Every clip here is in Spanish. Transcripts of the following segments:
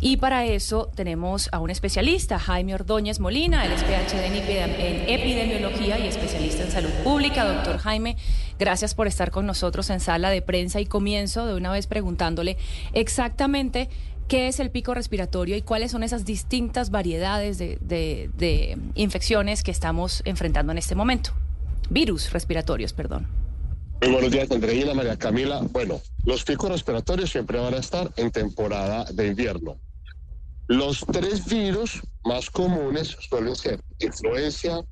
Y para eso tenemos a un especialista, Jaime Ordóñez Molina, el PhD en epidemiología y especialista en salud pública. Doctor Jaime, gracias por estar con nosotros en sala de prensa y comienzo de una vez preguntándole exactamente qué es el pico respiratorio y cuáles son esas distintas variedades de, de infecciones que estamos enfrentando en este momento. Virus respiratorios, perdón. Muy buenos días, Andreina, María Camila. Bueno, los picos respiratorios siempre van a estar en temporada de invierno. Los tres virus más comunes suelen ser influencia,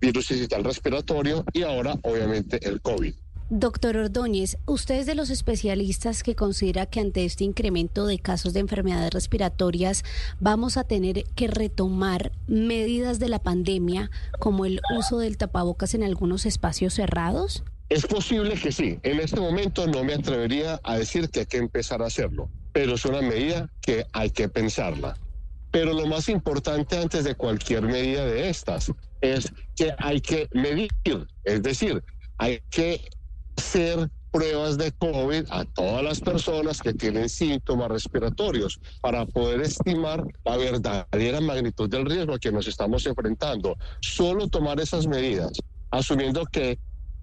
virus digital respiratorio y ahora, obviamente, el COVID. Doctor Ordóñez, usted es de los especialistas que considera que ante este incremento de casos de enfermedades respiratorias vamos a tener que retomar medidas de la pandemia como el uso del tapabocas en algunos espacios cerrados? Es posible que sí. En este momento no me atrevería a decir que hay que empezar a hacerlo, pero es una medida que hay que pensarla. Pero lo más importante antes de cualquier medida de estas es que hay que medir, es decir, hay que hacer pruebas de COVID a todas las personas que tienen síntomas respiratorios para poder estimar la verdadera magnitud del riesgo a que nos estamos enfrentando. Solo tomar esas medidas, asumiendo que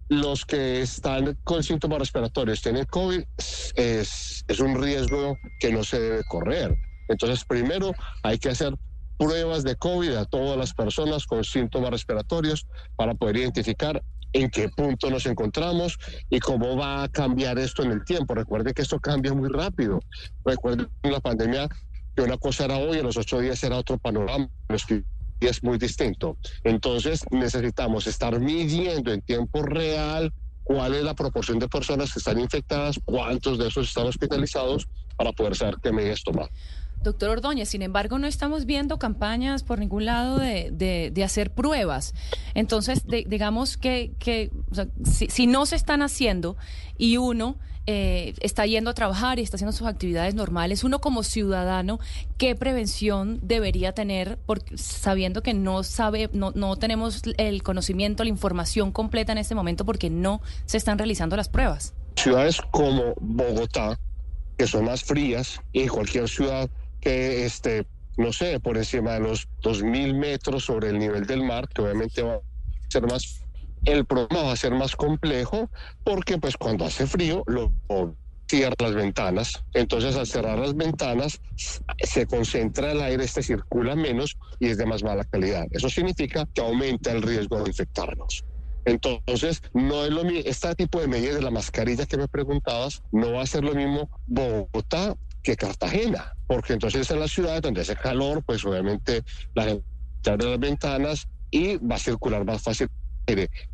los que están con síntomas respiratorios tienen COVID, es, es un riesgo que no se debe correr. Entonces, primero hay que hacer pruebas de COVID a todas las personas con síntomas respiratorios para poder identificar en qué punto nos encontramos y cómo va a cambiar esto en el tiempo. Recuerde que esto cambia muy rápido. Recuerde la pandemia que una cosa era hoy, en los ocho días era otro panorama y es muy distinto. Entonces necesitamos estar midiendo en tiempo real cuál es la proporción de personas que están infectadas, cuántos de esos están hospitalizados para poder saber qué medidas tomar. Doctor Ordóñez, sin embargo, no estamos viendo campañas por ningún lado de, de, hacer pruebas. Entonces, digamos que, que si, si, no se están haciendo y uno eh, está yendo a trabajar y está haciendo sus actividades normales, uno como ciudadano, ¿qué prevención debería tener porque, sabiendo que no sabe, no, no tenemos el conocimiento, la información completa en este momento porque no se están realizando las pruebas? Ciudades como Bogotá, que son más frías, y cualquier ciudad esté, no sé, por encima de los 2.000 metros sobre el nivel del mar, que obviamente va a ser más el problema va a ser más complejo porque pues cuando hace frío lo cierra las ventanas. Entonces al cerrar las ventanas se concentra el aire, este circula menos y es de más mala calidad. Eso significa que aumenta el riesgo de infectarnos. Entonces, no es lo mismo, este tipo de medidas de la mascarilla que me preguntabas, no va a ser lo mismo Bogotá que Cartagena, porque entonces en la ciudad donde hace calor, pues obviamente la gente abre las ventanas y va a circular más fácil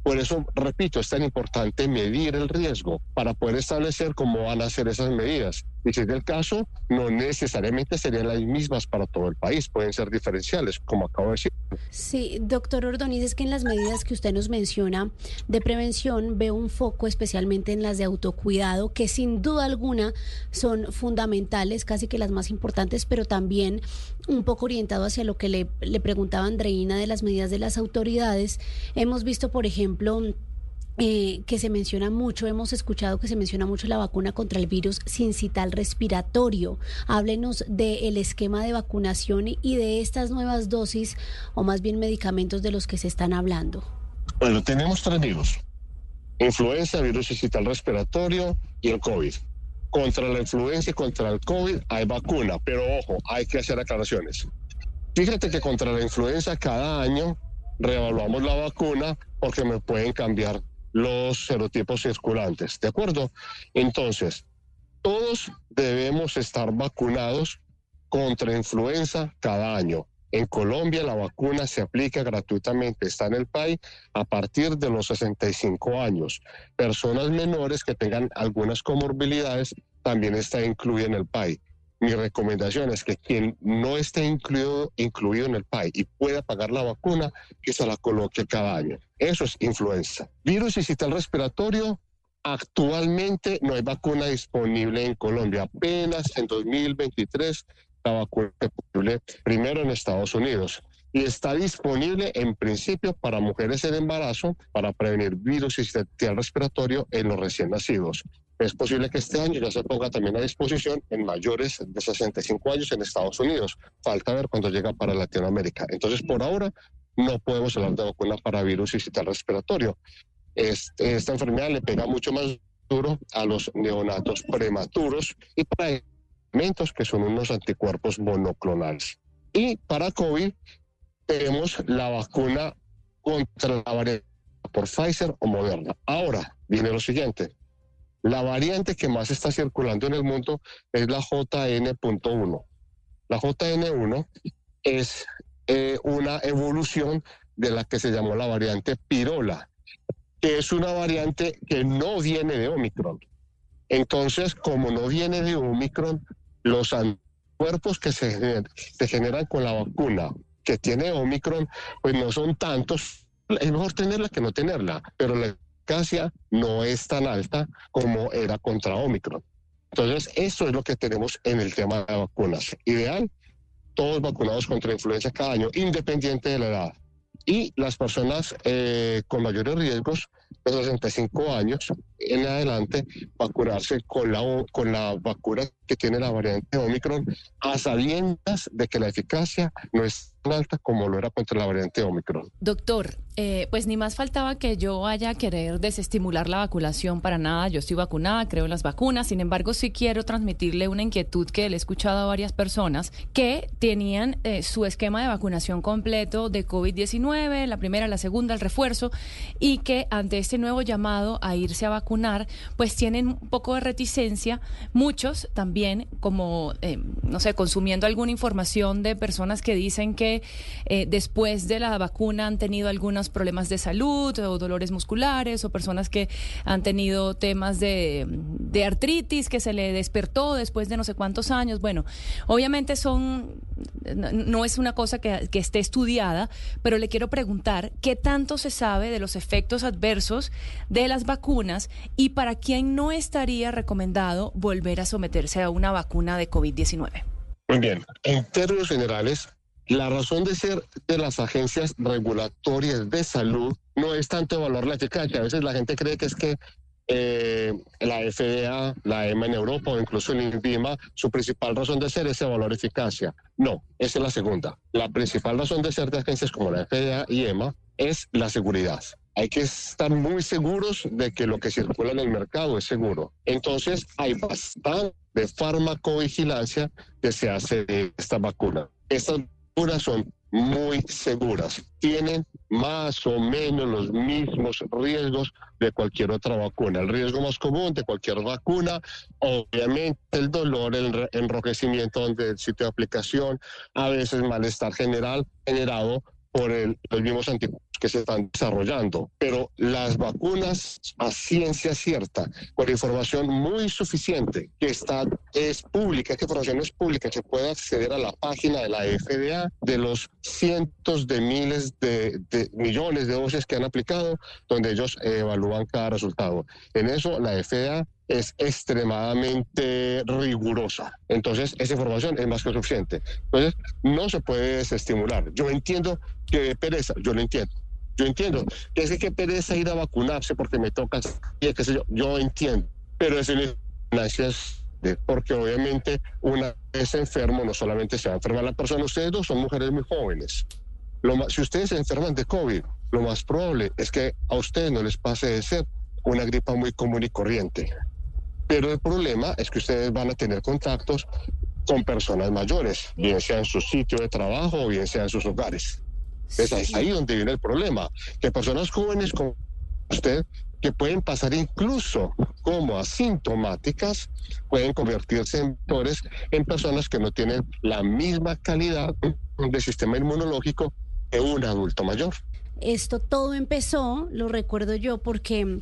por eso, repito, es tan importante medir el riesgo para poder establecer cómo van a ser esas medidas. Y si es el caso, no necesariamente serían las mismas para todo el país, pueden ser diferenciales, como acabo de decir. Sí, doctor Ordóñez, es que en las medidas que usted nos menciona de prevención veo un foco especialmente en las de autocuidado, que sin duda alguna son fundamentales, casi que las más importantes, pero también un poco orientado hacia lo que le, le preguntaba Andreina de las medidas de las autoridades. Hemos visto, por ejemplo, eh, que se menciona mucho, hemos escuchado que se menciona mucho la vacuna contra el virus sincital respiratorio. Háblenos del esquema de vacunación y de estas nuevas dosis o más bien medicamentos de los que se están hablando. Bueno, tenemos tres virus. Influenza, virus sincital respiratorio y el COVID. Contra la influenza y contra el COVID hay vacuna, pero ojo, hay que hacer aclaraciones. Fíjate que contra la influenza cada año reevaluamos la vacuna porque me pueden cambiar los serotipos circulantes, ¿de acuerdo? Entonces, todos debemos estar vacunados contra influenza cada año. En Colombia la vacuna se aplica gratuitamente, está en el país a partir de los 65 años. Personas menores que tengan algunas comorbilidades también está incluida en el país mi recomendación es que quien no esté incluido, incluido en el PAI y pueda pagar la vacuna, que se la coloque cada año. Eso es influenza. Virus sistema respiratorio, actualmente no hay vacuna disponible en Colombia. Apenas en 2023 la vacuna disponible primero en Estados Unidos. Y está disponible en principio para mujeres en embarazo para prevenir virus y sistema respiratorio en los recién nacidos. Es posible que este año ya se ponga también a disposición en mayores de 65 años en Estados Unidos. Falta ver cuándo llega para Latinoamérica. Entonces, por ahora, no podemos hablar de vacuna para virus y sistema respiratorio. Este, esta enfermedad le pega mucho más duro a los neonatos prematuros y para alimentos que son unos anticuerpos monoclonales. Y para COVID tenemos la vacuna contra la variante por Pfizer o Moderna. Ahora viene lo siguiente. La variante que más está circulando en el mundo es la JN.1. La JN1 es eh, una evolución de la que se llamó la variante Pirola, que es una variante que no viene de Omicron. Entonces, como no viene de Omicron, los anticuerpos que se, se generan con la vacuna que tiene Omicron, pues no son tantos. Es mejor tenerla que no tenerla, pero la eficacia no es tan alta como era contra Omicron. Entonces, eso es lo que tenemos en el tema de vacunas. Ideal, todos vacunados contra influenza cada año, independiente de la edad. Y las personas eh, con mayores riesgos, de 65 años en adelante, vacunarse con la, con la vacuna que tiene la variante Omicron, a sabiendas de que la eficacia no es alta como lo era contra la variante Omicron. Doctor, eh, pues ni más faltaba que yo vaya a querer desestimular la vacunación para nada. Yo estoy vacunada, creo en las vacunas. Sin embargo, sí quiero transmitirle una inquietud que le he escuchado a varias personas que tenían eh, su esquema de vacunación completo de COVID-19, la primera, la segunda, el refuerzo, y que ante este nuevo llamado a irse a vacunar, pues tienen un poco de reticencia. Muchos también, como, eh, no sé, consumiendo alguna información de personas que dicen que eh, después de la vacuna han tenido algunos problemas de salud o dolores musculares o personas que han tenido temas de, artritis que se le despertó después de no sé cuántos años. Bueno, obviamente son, no, es una cosa que, que esté estudiada, pero le quiero preguntar qué tanto se sabe de los efectos adversos de las vacunas y para quién no estaría recomendado volver a someterse a una vacuna de COVID-19. Muy bien, en términos generales, la razón de ser de las agencias regulatorias de salud no es tanto evaluar la eficacia. A veces la gente cree que es que eh, la FDA, la EMA en Europa o incluso el INVIMA, su principal razón de ser es evaluar eficacia. No, esa es la segunda. La principal razón de ser de agencias como la FDA y EMA es la seguridad. Hay que estar muy seguros de que lo que circula en el mercado es seguro. Entonces, hay bastante de farmacovigilancia que se hace de esta vacuna. Estas vacunas son muy seguras. Tienen más o menos los mismos riesgos de cualquier otra vacuna. El riesgo más común de cualquier vacuna, obviamente el dolor, el enrojecimiento del sitio de aplicación, a veces malestar general generado por el, los mismos anticuerpos que se están desarrollando. Pero las vacunas a ciencia cierta, con información muy suficiente, que está, es pública, que información es pública, se puede acceder a la página de la FDA, de los cientos de miles de, de millones de dosis que han aplicado, donde ellos evalúan cada resultado. En eso la FDA es extremadamente rigurosa. Entonces, esa información es más que suficiente. Entonces, no se puede desestimular. Yo entiendo que pereza, yo lo entiendo. Yo entiendo que es que pereza ir a vacunarse porque me toca, y qué sé yo, yo entiendo, pero es gracias porque obviamente una vez enfermo no solamente se va a enfermar la persona, ustedes dos son mujeres muy jóvenes. Lo si ustedes se enferman de COVID, lo más probable es que a ustedes no les pase de ser una gripa muy común y corriente. Pero el problema es que ustedes van a tener contactos con personas mayores, bien sea en su sitio de trabajo o bien sea en sus hogares. Es ahí donde viene el problema, que personas jóvenes como usted, que pueden pasar incluso como asintomáticas, pueden convertirse en, en personas que no tienen la misma calidad de sistema inmunológico que un adulto mayor. Esto todo empezó, lo recuerdo yo, porque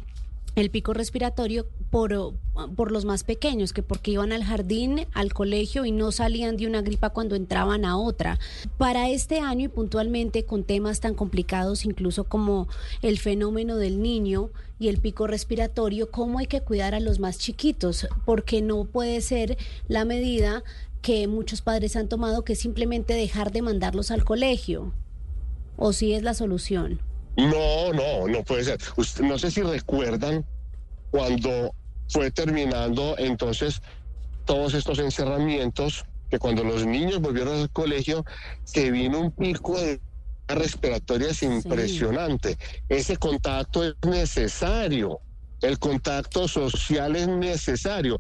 el pico respiratorio por, por los más pequeños, que porque iban al jardín, al colegio y no salían de una gripa cuando entraban a otra. Para este año y puntualmente con temas tan complicados incluso como el fenómeno del niño y el pico respiratorio, ¿cómo hay que cuidar a los más chiquitos? Porque no puede ser la medida que muchos padres han tomado, que es simplemente dejar de mandarlos al colegio. o si es la solución. No, no, no puede ser. no sé si recuerdan cuando fue terminando entonces todos estos encerramientos, que cuando los niños volvieron al colegio, se vino un pico de respiratorias impresionante. Ese contacto es necesario. El contacto social es necesario.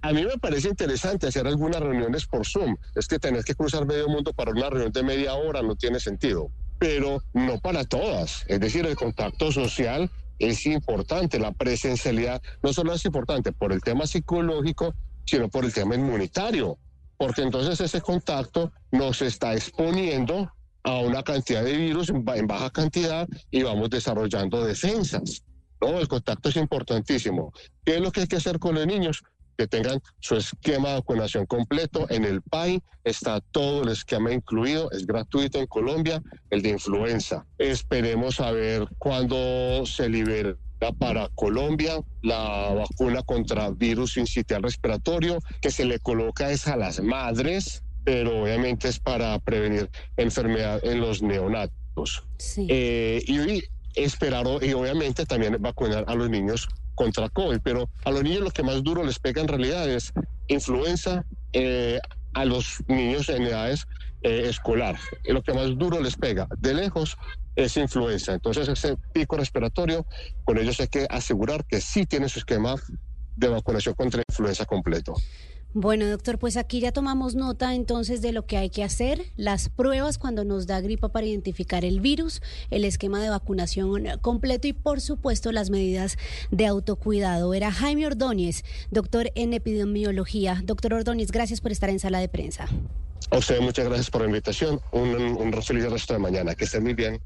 A, mí me parece interesante hacer algunas reuniones por Zoom. Es que tener que cruzar medio mundo para una reunión de media hora no tiene sentido, pero no para todas. Es decir, el contacto social es importante, la presencialidad no solo es importante por el tema psicológico, sino por el tema inmunitario, porque entonces ese contacto nos está exponiendo a una cantidad de virus en baja cantidad y vamos desarrollando defensas. No, el contacto es importantísimo. ¿Qué es lo que hay que hacer con los niños? Que tengan su esquema de vacunación completo. En el PAI está todo el esquema incluido, es gratuito en Colombia, el de influenza. Esperemos a ver cuándo se libera para Colombia la vacuna contra virus incitial respiratorio que se le coloca es a las madres, pero obviamente es para prevenir enfermedad en los neonatos. Sí. Eh, y esperar y obviamente también vacunar a los niños contra COVID, pero a los niños lo que más duro les pega en realidad es influenza, eh, a los niños en edades eh, escolar. Lo que más duro les pega de lejos es influenza. Entonces ese pico respiratorio, con ellos hay que asegurar que sí tiene su esquema de vacunación contra influenza completo. Bueno, doctor, pues aquí ya tomamos nota entonces de lo que hay que hacer, las pruebas cuando nos da gripa para identificar el virus, el esquema de vacunación completo y por supuesto las medidas de autocuidado. Era Jaime Ordóñez, doctor en epidemiología. Doctor Ordóñez, gracias por estar en sala de prensa. A usted muchas gracias por la invitación. Un, un feliz resto de mañana. Que estén muy bien.